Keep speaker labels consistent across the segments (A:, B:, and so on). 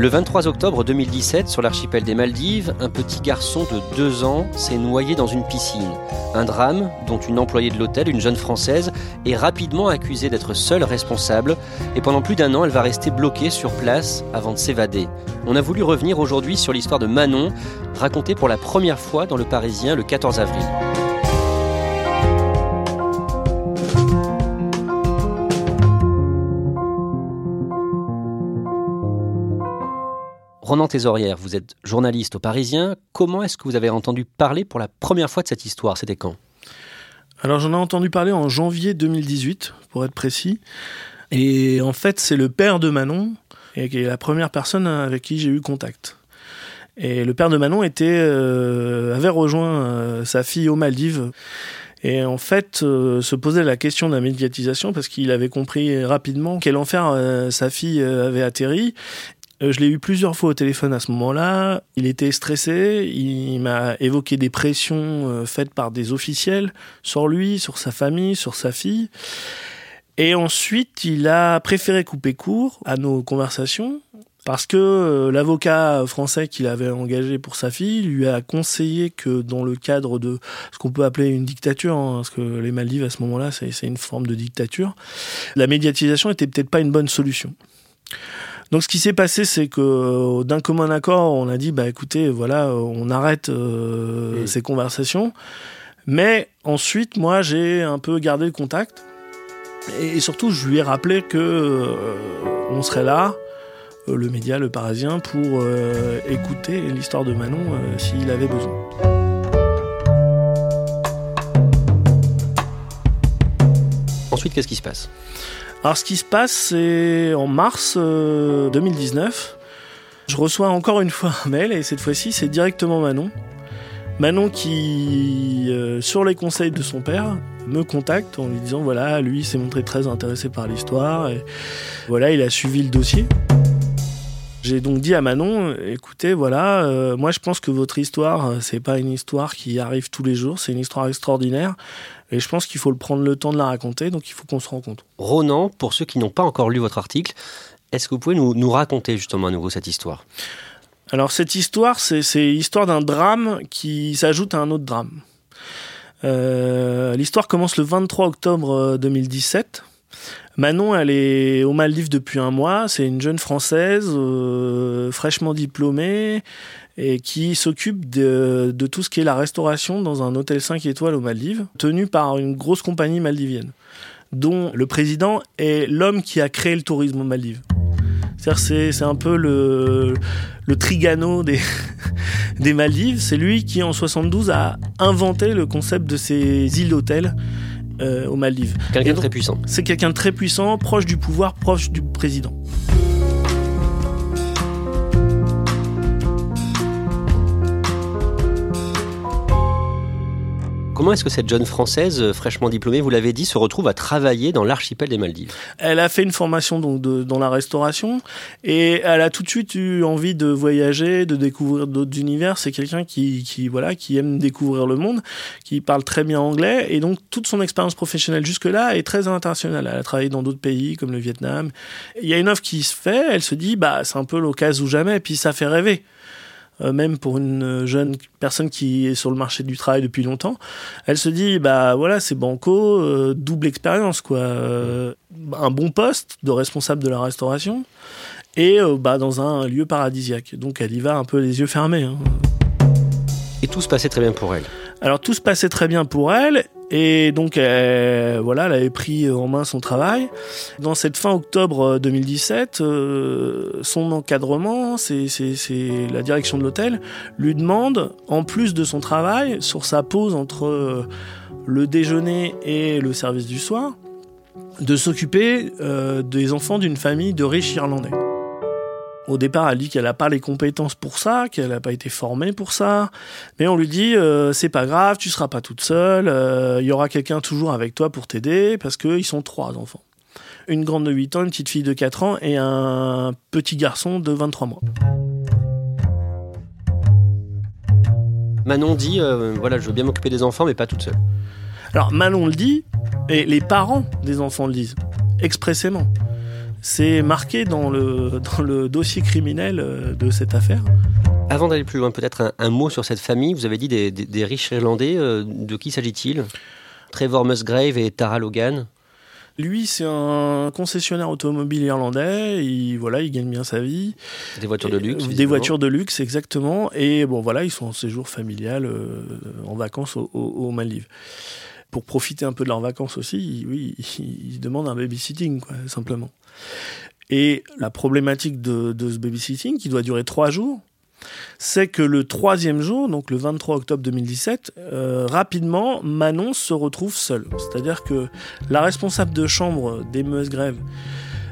A: Le 23 octobre 2017, sur l'archipel des Maldives, un petit garçon de 2 ans s'est noyé dans une piscine. Un drame dont une employée de l'hôtel, une jeune française, est rapidement accusée d'être seule responsable et pendant plus d'un an, elle va rester bloquée sur place avant de s'évader. On a voulu revenir aujourd'hui sur l'histoire de Manon, racontée pour la première fois dans Le Parisien le 14 avril. Ronan Thésorière, vous êtes journaliste au Parisien. Comment est-ce que vous avez entendu parler pour la première fois de cette histoire? C'était quand?
B: Alors j'en ai entendu parler en janvier 2018, pour être précis. Et en fait, c'est le père de Manon, et qui est la première personne avec qui j'ai eu contact. Et le père de Manon euh, avait rejoint euh, sa fille aux Maldives. Et en fait, euh, se posait la question de la médiatisation parce qu'il avait compris rapidement quel enfer sa fille avait atterri je l'ai eu plusieurs fois au téléphone à ce moment-là. Il était stressé. Il m'a évoqué des pressions euh, faites par des officiels sur lui, sur sa famille, sur sa fille. Et ensuite, il a préféré couper court à nos conversations parce que euh, l'avocat français qu'il avait engagé pour sa fille lui a conseillé que dans le cadre de ce qu'on peut appeler une dictature, hein, parce que les Maldives à ce moment-là, c'est une forme de dictature, la médiatisation était peut-être pas une bonne solution. Donc ce qui s'est passé, c'est que euh, d'un commun accord, on a dit bah écoutez, voilà, euh, on arrête euh, ces conversations. Mais ensuite, moi, j'ai un peu gardé le contact et, et surtout, je lui ai rappelé que euh, on serait là, euh, le média, le Parisien, pour écouter l'histoire de Manon s'il avait besoin.
A: Ensuite, qu'est-ce qui se passe?
B: Alors ce qui se passe, c'est en mars euh, 2019. Je reçois encore une fois un mail et cette fois-ci c'est directement Manon. Manon qui, euh, sur les conseils de son père, me contacte en lui disant voilà, lui s'est montré très intéressé par l'histoire et voilà, il a suivi le dossier. J'ai donc dit à Manon, écoutez, voilà, euh, moi je pense que votre histoire, euh, c'est pas une histoire qui arrive tous les jours, c'est une histoire extraordinaire et je pense qu'il faut le prendre le temps de la raconter, donc il faut qu'on se rencontre.
A: Ronan, pour ceux qui n'ont pas encore lu votre article, est-ce que vous pouvez nous, nous raconter justement à nouveau cette histoire?
B: Alors cette histoire, c'est l'histoire d'un drame qui s'ajoute à un autre drame. Euh, L'histoire commence le 23 octobre euh, 2017. Manon, elle est aux Maldives depuis un mois. C'est une jeune française euh, fraîchement diplômée et qui s'occupe de, tout ce qui est la restauration dans un hôtel 5 étoiles aux Maldives, tenu par une grosse compagnie maldivienne, dont le président est l'homme qui a créé le tourisme aux Maldives. C'est un peu le, Trigano des, Maldives. C'est lui qui, en 72, a inventé le concept de ces îles d'hôtel euh, aux Maldives.
A: Quelqu'un de très puissant.
B: C'est quelqu'un de très puissant, proche du pouvoir, proche du président.
A: Comment est-ce que cette jeune Française, euh, fraîchement diplômée, vous l'avez dit, se retrouve à travailler dans l'archipel des Maldives?
B: Elle a fait une formation dans la restauration et elle a tout de suite eu envie de voyager, de découvrir d'autres univers. C'est quelqu'un qui, voilà, qui aime découvrir le monde, qui parle très bien anglais et donc toute son expérience professionnelle jusque-là est très internationale. Elle a travaillé dans d'autres pays comme le Vietnam. Il y a une offre qui se fait, elle se dit bah c'est un peu l'occasion ou jamais, puis ça fait rêver. Euh, même pour une jeune personne qui est sur le marché du travail depuis longtemps, elle se dit bah voilà c'est banco, euh, double expérience quoi, Euh, un bon poste de responsable de la restauration et euh, bah dans un lieu paradisiaque. Donc elle y va un peu les yeux fermés. hein.
A: Tout se passait très bien pour elle.
B: Alors tout se passait très bien pour elle et donc elle, voilà, elle avait pris en main son travail. Dans cette fin octobre euh, 2017, euh, son encadrement, c'est la direction de l'hôtel, lui demande, en plus de son travail, sur sa pause entre euh, le déjeuner et le service du soir, de s'occuper euh, des enfants d'une famille de riches Irlandais. Au départ, elle dit qu'elle n'a pas les compétences pour ça, qu'elle n'a pas été formée pour ça. Mais on lui dit, euh, c'est pas grave, tu seras pas toute seule, euh, il y aura quelqu'un toujours avec toi pour t'aider, parce qu'ils sont trois enfants. Une grande de 8 ans, une petite fille de 4 ans et un petit garçon de 23 mois.
A: Manon dit euh, voilà, je veux bien m'occuper des enfants, mais pas toute seule.
B: Alors Manon le dit, et les parents des enfants le disent, expressément. C'est marqué dans le, dans le dossier criminel euh, de cette affaire.
A: Avant d'aller plus loin, peut-être un, un mot sur cette famille. Vous avez dit des, des- des riches irlandais. euh, de qui s'agit-il? Trevor Musgrave et Tara Logan.
B: Lui, c'est un concessionnaire automobile irlandais. Il, voilà, il gagne bien sa vie.
A: Des voitures de luxe.
B: Euh, Des voitures de luxe, exactement. Et bon, voilà, ils sont en séjour familial, euh, en vacances au- Maldives. Pour profiter un peu de leurs vacances aussi, ils- oui, ils, ils demandent un babysitting, quoi, simplement. Et la problématique de, ce babysitting, qui doit durer trois jours, c'est que le troisième jour, donc le 23 octobre 2017, euh, rapidement, Manon se retrouve seule. C'est-à-dire que la responsable de chambre des Musgrave,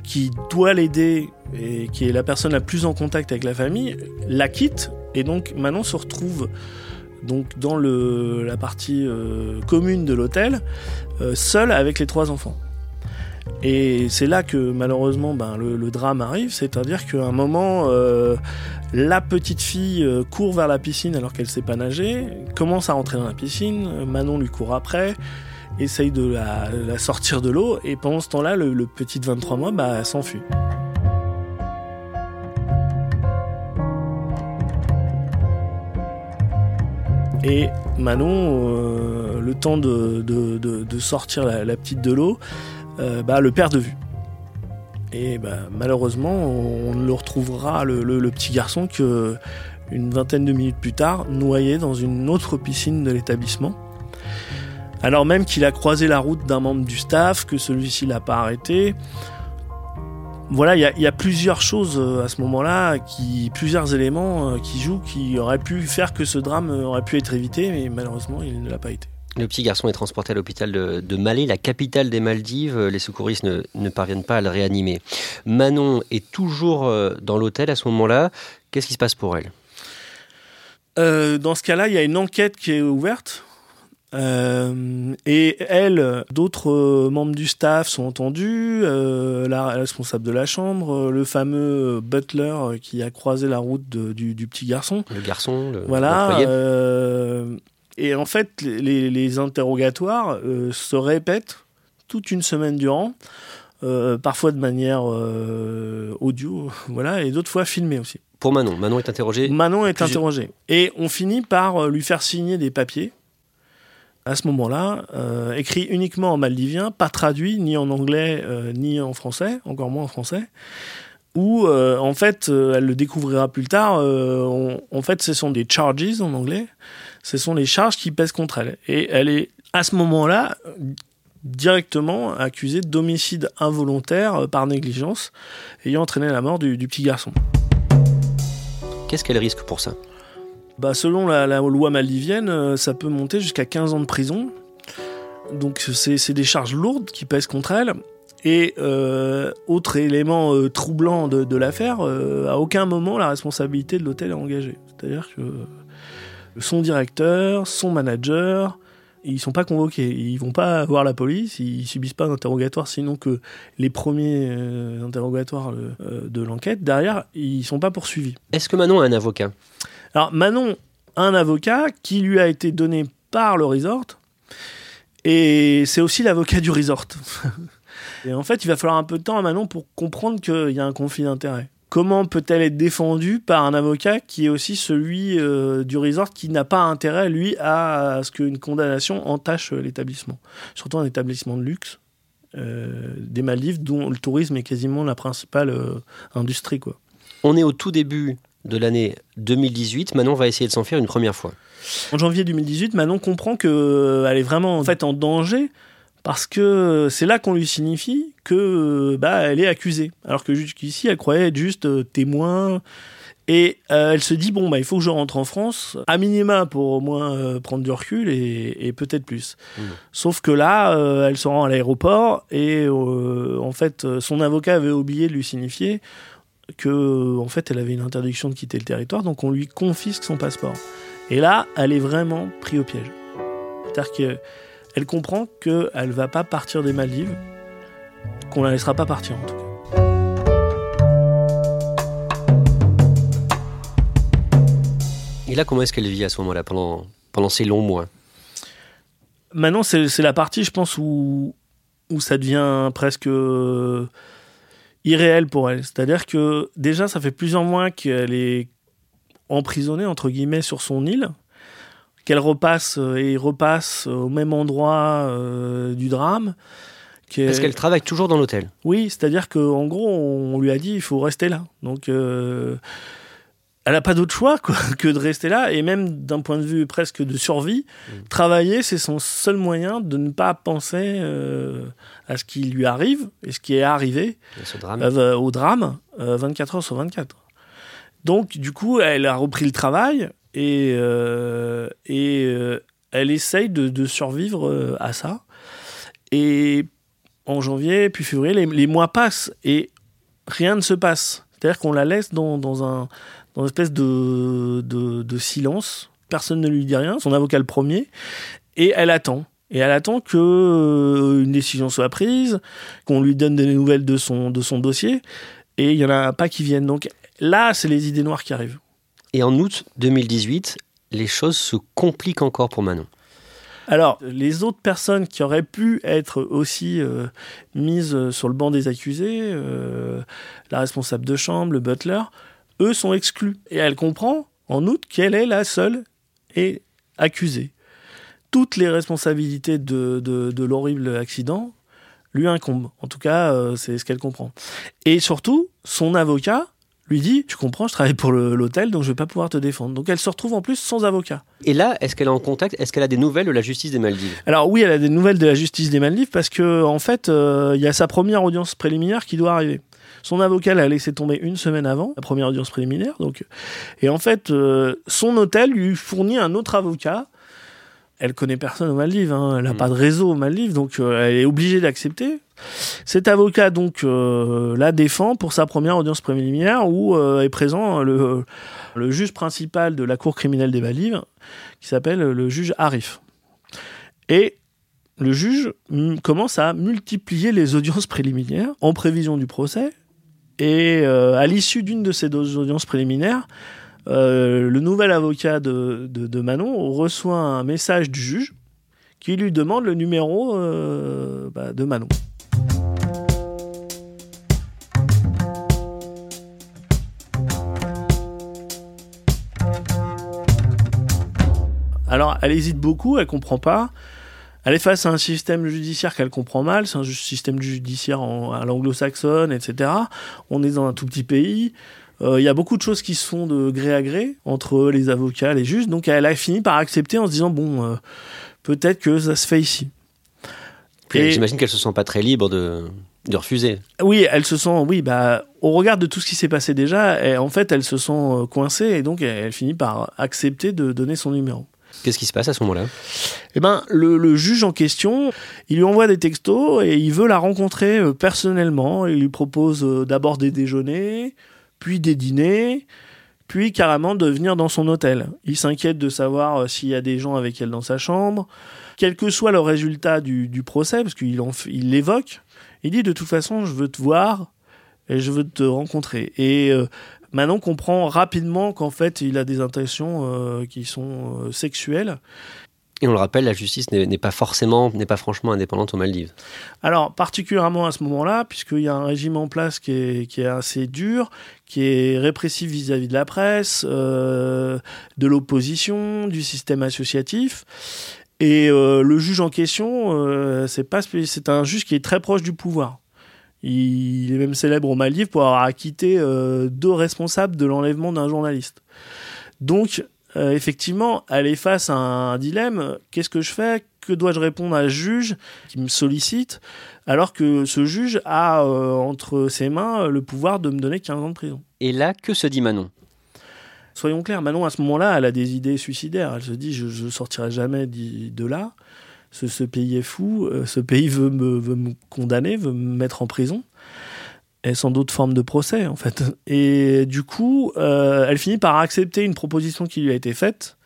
B: qui doit l'aider et qui est la personne la plus en contact avec la famille, la quitte et donc Manon se retrouve donc dans la partie euh, commune de l'hôtel, euh, seule avec les trois enfants. Et c'est là que malheureusement ben, le, drame arrive, c'est-à-dire qu'à un moment, euh, la petite fille euh, court vers la piscine alors qu'elle sait pas nager, commence à rentrer dans la piscine, Manon lui court après, essaye de la, sortir de l'eau, et pendant ce temps-là, le, petit de 23 mois bah, s'enfuit. Et Manon, euh, le temps de, sortir la, petite de l'eau, bah, le perd de vue. Et bah, malheureusement, on ne le retrouvera, le, petit garçon, que une vingtaine de minutes plus tard, noyé dans une autre piscine de l'établissement. Alors même qu'il a croisé la route d'un membre du staff, que celui-ci l'a pas arrêté. Voilà, il y y a plusieurs choses euh, à ce moment-là, qui, plusieurs éléments euh, qui jouent, qui auraient pu faire que ce drame euh, aurait pu être évité, mais malheureusement, il ne l'a pas été.
A: Le petit garçon est transporté à l'hôpital de, de Malé, la capitale des Maldives. Les secouristes ne, ne parviennent pas à le réanimer. Manon est toujours euh, dans l'hôtel à ce moment-là. Qu'est-ce qui se passe pour elle?
B: Euh, dans ce cas-là, il y a une enquête qui est ouverte. Euh, et elle, d'autres membres du staff sont entendus, euh, la responsable de la chambre, le fameux butler qui a croisé la route de- du, du petit garçon.
A: Le garçon, le
B: Voilà. Et en fait, les, les interrogatoires euh, se répètent toute une semaine durant, euh, parfois de manière euh, audio, voilà, et d'autres fois filmée aussi.
A: Pour Manon. Manon est interrogée.
B: Manon est
A: plusieurs-
B: interrogée. Et on finit par lui faire signer des papiers. À ce moment-là, euh, écrit uniquement en maldivien, pas traduit ni en anglais euh, ni en français, encore moins en français. Où euh, en fait, elle le découvrira plus tard. on- en fait, ce sont des charges en anglais. Ce sont les charges qui pèsent contre elle. Et elle est à ce moment-là directement accusée d'homicide involontaire euh, par négligence, ayant entraîné la mort du- du petit garçon.
A: Qu'est-ce qu'elle risque pour ça?
B: Bah, selon la, la loi maldivienne, euh, ça peut monter jusqu'à 15 ans de prison. Donc c'est c'est des charges lourdes qui pèsent contre elle. Et euh, autre élément euh, troublant de, de l'affaire, euh, à aucun moment la responsabilité de l'hôtel est engagée. C'est-à-dire que son directeur, son manager, ils sont pas convoqués, ils vont pas voir la police, ils subissent pas d'interrogatoire, sinon que les premiers euh, interrogatoires euh, de l'enquête, derrière, ils sont pas poursuivis.
A: Est-ce que Manon a un avocat?
B: Alors Manon a un avocat qui lui a été donné par le resort, et c'est aussi l'avocat du resort. et en fait, il va falloir un peu de temps à Manon pour comprendre qu'il y a un conflit d'intérêts comment peut-elle être défendue par un avocat qui est aussi celui euh, du resort qui n'a pas intérêt, lui, à, ce qu'une condamnation entache l'établissement Surtout un établissement de luxe euh, des Maldives, dont le tourisme est quasiment la principale euh, industrie. Quoi.
A: On est au tout début de l'année 2018. Manon va essayer de s'en faire une première fois.
B: En janvier 2018, Manon comprend qu'elle est vraiment en, fait, en danger parce que c'est là qu'on lui signifie que bah elle est accusée. Alors que jusqu'ici elle croyait être juste euh, témoin. Et euh, elle se dit bon bah il faut que je rentre en France à minima pour au moins euh, prendre du recul et, peut-être plus. Mmh. sauf que là elle se rend à l'aéroport et en fait son avocat avait oublié de lui signifier que en fait elle avait une interdiction de quitter le territoire donc on lui confisque son passeport. Et là elle est vraiment prise au piège. C'est-à-dire que elle comprend qu'elle va pas partir des Maldives, qu'on la laissera pas partir en tout cas.
A: Et là, comment est-ce qu'elle vit à ce moment-là, pendant, pendant ces longs mois?
B: Maintenant, c'est la partie, je pense, où, où ça devient presque euh, irréel pour elle. C'est-à-dire que déjà, ça fait plusieurs mois qu'elle est emprisonnée, entre guillemets, sur son île qu'elle repasse euh, et repasse au même endroit euh, du drame.
A: Parce qu'elle travaille toujours dans l'hôtel.
B: Oui, c'est-à-dire qu'en gros, on lui a dit il faut rester là. Donc, euh, elle n'a pas d'autre choix que de rester là. Et même d'un point de vue presque de survie, mm. travailler, c'est son seul moyen de ne pas penser à ce qui lui arrive et ce qui est arrivé au drame 24 heures sur 24. Donc, du coup, elle a repris le travail et, euh, euh, elle essaye de, survivre euh, à ça. Et en janvier, puis février, les, mois passent et rien ne se passe. C'est-à-dire qu'on la laisse dans, un, une espèce de, silence. Personne ne lui dit rien, son avocat le premier. Et elle attend. Et elle attend que une décision soit prise, qu'on lui donne des nouvelles de son, de son dossier. Et il n'y en a pas qui viennent. Donc là, c'est les idées noires qui arrivent.
A: Et en août 2018, les choses se compliquent encore pour Manon.
B: Alors, les autres personnes qui auraient pu être aussi euh, mises sur le banc des accusés, euh, la responsable de chambre, le butler, eux sont exclus. Et elle comprend, en août, qu'elle est la seule et accusée. Toutes les responsabilités de, de, l'horrible accident lui incombent. En tout cas, euh, c'est ce qu'elle comprend. Et surtout, son avocat, lui dit Tu comprends, je travaille pour l'hôtel, donc je vais pas pouvoir te défendre. Donc elle se retrouve en plus sans avocat.
A: Et là, est-ce qu'elle est en contact Est-ce qu'elle a des nouvelles de la justice des Maldives?
B: Alors oui, elle a des nouvelles de la justice des Maldives parce que en fait, euh, il y a sa première audience préliminaire qui doit arriver. Son avocat l'a laissé tomber une semaine avant la première audience préliminaire. Donc, et en fait, euh, son hôtel lui fournit un autre avocat elle connaît personne aux Maldives, hein. elle n'a mm. pas de réseau aux Maldives, donc euh, elle est obligée d'accepter. Cet avocat donc euh, la défend pour sa première audience préliminaire où euh, est présent le, le, juge principal de la cour criminelle des Maldives qui s'appelle le juge Arif. Et le juge commence à multiplier les audiences préliminaires en prévision du procès. Et à l'issue d'une de ces deux audiences préliminaires, euh, le nouvel avocat de, Manon reçoit un message du juge qui lui demande le numéro euh, bah, de Manon. Alors, elle hésite beaucoup, elle comprend pas. Elle est face à un système judiciaire qu'elle comprend mal, c'est un système judiciaire à l'anglo-saxonne, etc. On est dans un tout petit pays. Euh, il y a beaucoup de choses qui se font de gré à gré entre les avocats, les juges. Donc elle a fini par accepter en se disant bon, euh, peut-être que ça se fait ici.
A: Et j'imagine qu'elle se sent pas très libre de, de refuser.
B: Oui, elle se sent, oui, bah, au regard de tout ce qui s'est passé déjà, en fait, elle se sent euh, coincée et donc elle, finit par accepter de donner son numéro.
A: Qu'est-ce qui se passe à ce moment-là?
B: Eh ben, le, le, juge en question, il lui envoie des textos et il veut la rencontrer personnellement. Il lui propose d'abord des déjeuners, puis des dîners, puis carrément de venir dans son hôtel. Il s'inquiète de savoir euh, s'il y a des gens avec elle dans sa chambre. quel que soit le résultat du, du procès, parce qu'il il l'évoque, il dit de toute façon, je veux te voir et je veux te rencontrer. Et euh, Manon comprend rapidement qu'en fait, il a des intentions euh, qui sont sexuelles.
A: Et on le rappelle, la justice n'est pas forcément, n'est pas franchement indépendante aux Maldives.
B: Alors, particulièrement à ce moment-là, puisqu'il y a un régime en place qui est, qui est assez dur, qui est répressif vis-à-vis de la presse, de l'opposition, du système associatif. Et le juge en question, pas, c'est un juge qui est très proche du pouvoir. Il est même célèbre au Maldives pour avoir acquitté euh, deux responsables de l'enlèvement d'un journaliste. Donc, euh, effectivement, elle est face à un dilemme. Qu'est-ce que je fais? Que dois-je répondre à un juge qui me sollicite? Alors que ce juge a euh, entre ses mains le pouvoir de me donner 15 ans de prison.
A: Et là, que se dit Manon?
B: Soyons clairs, Manon, à ce moment-là, elle a des idées suicidaires. Elle se dit, je ne sortirai jamais de là. Ce, pays est fou, euh, ce pays veut me, veut me condamner, veut me mettre en prison et sans doute forme de procès en fait. Et du coup, euh, elle finit par accepter une proposition qui lui a été faite,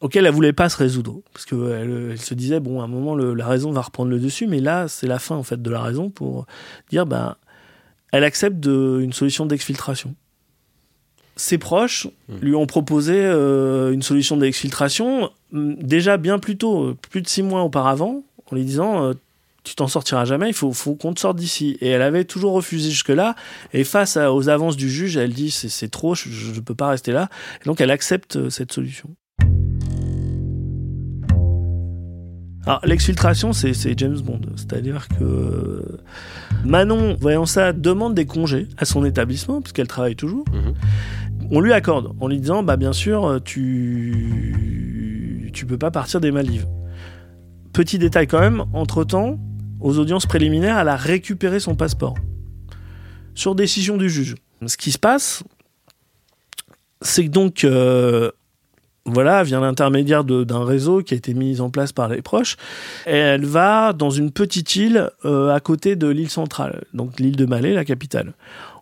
B: auquel elle voulait pas se résoudre, parce qu'elle elle se disait bon, à un moment la raison va reprendre le dessus, mais là c'est la fin en fait de la raison pour dire ben, elle accepte de, une solution d'exfiltration ses proches hmm. lui ont proposé euh, une solution d'exfiltration déjà bien plus tôt, euh, plus de six mois auparavant, en lui disant euh, tu t'en sortiras jamais, il faut, faut qu'on te sorte d'ici. Et elle avait toujours refusé jusque-là. Et face aux avances du juge, elle dit c'est trop, je ne peux pas rester là. Et donc elle accepte cette solution. Alors l'exfiltration, c'est James Bond, c'est-à-dire que Manon, voyant ça, demande des congés à son établissement, puisqu'elle travaille toujours. Mhm on lui accorde en lui disant bah bien sûr tu tu peux pas partir des Maldives. Petit détail quand même, entre-temps, aux audiences préliminaires, elle a récupéré son passeport sur décision du juge. Ce qui se passe, c'est que donc euh, voilà, vient l'intermédiaire d'un réseau qui a été mis en place par les proches, elle va dans une petite île euh, à côté de l'île centrale, donc l'île de Malais, la capitale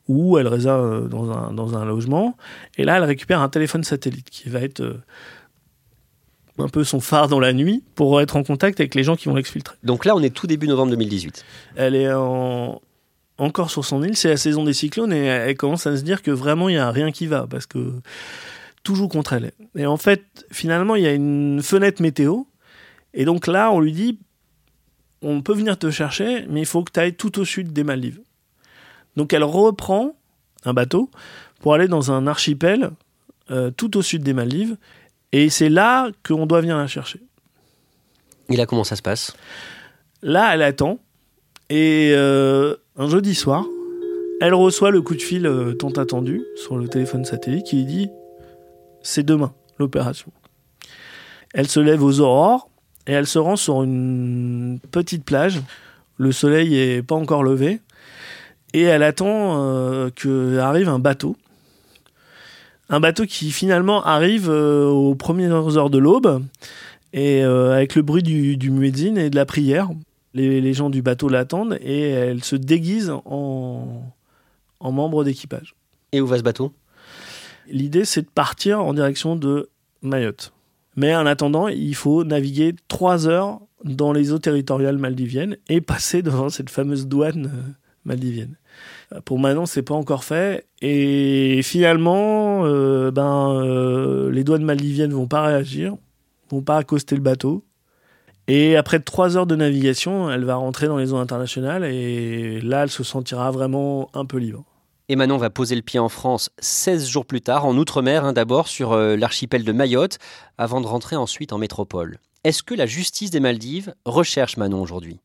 B: où elle réserve euh, dans un, logement. Et là, elle récupère un téléphone satellite qui va être un peu son phare dans la nuit pour être en contact avec les gens qui vont l'exfiltrer.
A: Donc là, on est tout début novembre 2018.
B: Elle est encore sur son île, c'est la saison des cyclones et elle commence à se dire que vraiment il n'y a rien qui va parce que tout joue contre elle. Et en fait, finalement, il y a une fenêtre météo et donc là, on lui dit on peut venir te chercher, mais il faut que tu ailles tout au sud des Maldives. Donc elle reprend un bateau pour aller dans un archipel euh, tout au sud des Maldives. Et c'est là qu'on doit venir la chercher.
A: Et là, comment ça se passe?
B: Là, elle attend. Et euh, un jeudi soir, elle reçoit le coup de fil euh, tant attendu sur le téléphone satellite qui lui dit C'est demain l'opération. Elle se lève aux aurores et elle se rend sur une petite plage. Le soleil est pas encore levé et elle attend euh, que arrive un bateau. Un bateau qui finalement arrive euh, aux premières heures de l'aube, et euh, avec le bruit du, du muezzin et de la prière. Les, gens du bateau l'attendent et elle se déguise en, en membre d'équipage.
A: Et où va ce bateau?
B: L'idée, c'est de partir en direction de Mayotte. Mais en attendant, il faut naviguer trois heures dans les eaux territoriales maldiviennes et passer devant cette fameuse douane maldivienne. Pour Manon, c'est pas encore fait. Et finalement, euh, ben, euh, les douanes maldiviennes vont pas réagir, vont pas accoster le bateau. Et après trois heures de navigation, elle va rentrer dans les eaux internationales et là, elle se sentira vraiment un peu libre.
A: Et Manon va poser le pied en France 16 jours plus tard, en Outre-mer hein, d'abord, sur euh, l'archipel de Mayotte, avant de rentrer ensuite en métropole. Est-ce que la justice des Maldives recherche Manon aujourd'hui?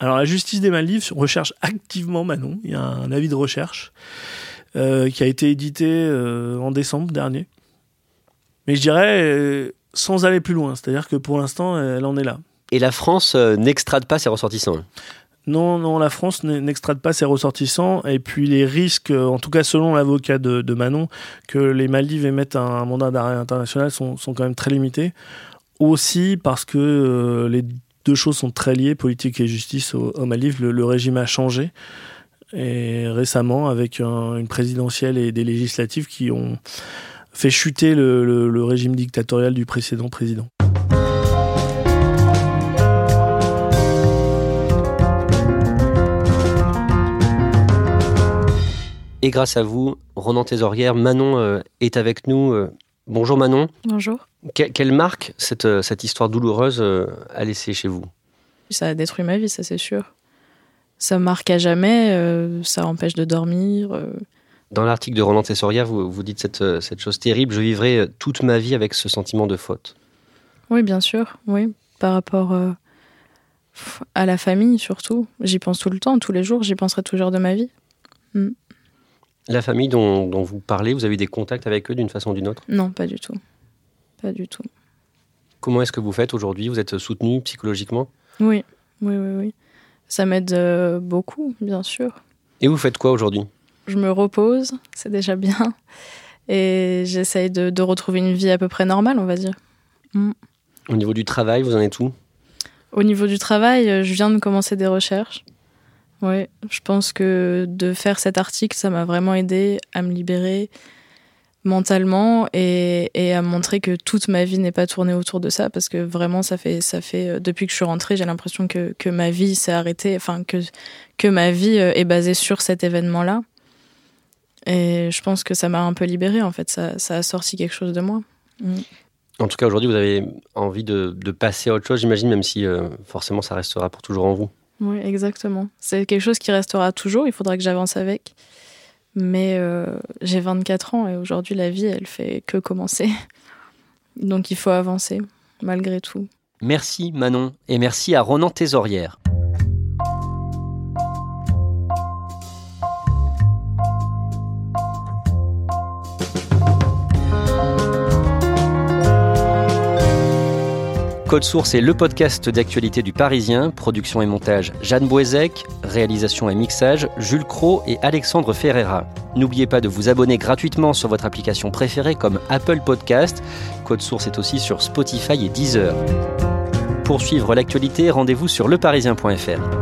B: Alors la justice des Maldives recherche activement Manon. Il y a un avis de recherche euh, qui a été édité euh, en décembre dernier. Mais je dirais euh, sans aller plus loin, c'est-à-dire que pour l'instant, elle en est là.
A: Et la France n'extrade pas ses ressortissants
B: non, non, la France n'extrade pas ses ressortissants. Et puis les risques, en tout cas selon l'avocat de, Manon, que les Maldives émettent un, mandat d'arrêt international sont, sont, quand même très limités. Aussi parce que les deux choses sont très liées, politique et justice au, au Maldives. Le, régime a changé. Et récemment, avec une présidentielle et des législatives qui ont fait chuter le, régime dictatorial du précédent président.
A: Et grâce à vous, Ronan Thésaurière, Manon euh, est avec nous euh, bonjour Manon.
C: Bonjour.
A: quelle marque cette, euh, cette histoire douloureuse a laissé chez vous?
C: Ça a détruit ma vie, ça c'est sûr. Ça marque à jamais, ça empêche de dormir.
A: Dans l'article de Ronan Thésorière, vous, vous dites cette, cette chose terrible, je vivrai toute ma vie avec ce sentiment de faute.
C: Oui, bien sûr, oui. Par rapport à la famille surtout. J'y pense tout le temps, tous les jours, j'y penserai toujours de ma vie. Mm.
A: La famille dont, vous parlez, vous avez des contacts avec eux d'une façon ou d'une autre?
C: Non, pas du tout. Pas du tout.
A: Comment est-ce que vous faites aujourd'hui? Vous êtes soutenu psychologiquement?
C: Oui. oui, oui, oui. Ça m'aide euh, beaucoup, bien sûr.
A: Et vous faites quoi aujourd'hui?
C: Je me repose, c'est déjà bien. Et j'essaye de, retrouver une vie à peu près normale, on va dire.
A: Mm. Au niveau du travail, vous en êtes où?
C: Au niveau du travail, euh, je viens de commencer des recherches. Oui, je pense que de faire cet article, ça m'a vraiment aidé à me libérer mentalement et, à montrer que toute ma vie n'est pas tournée autour de ça parce que vraiment ça fait ça fait euh, depuis que je suis rentrée j'ai l'impression que, que ma vie s'est arrêtée enfin que que ma vie euh, est basée sur cet événement là et je pense que ça m'a un peu libérée en fait. Ça, ça a sorti quelque chose de moi. Mm.
A: en tout cas aujourd'hui vous avez envie de, de passer à autre chose j'imagine même si euh, forcément ça restera pour toujours en vous
C: oui, exactement. C'est quelque chose qui restera toujours, il faudra que j'avance avec. Mais euh, j'ai 24 ans et aujourd'hui, la vie, elle fait que commencer. Donc il faut avancer, malgré tout.
A: Merci Manon, et merci à Ronan Thésorière. Code Source est le podcast d'actualité du Parisien, production et montage Jeanne Boisec, réalisation et mixage Jules Cro et Alexandre Ferreira. N'oubliez pas de vous abonner gratuitement sur votre application préférée comme Apple Podcast. Code Source est aussi sur Spotify et Deezer. Pour suivre l'actualité, rendez-vous sur leparisien.fr.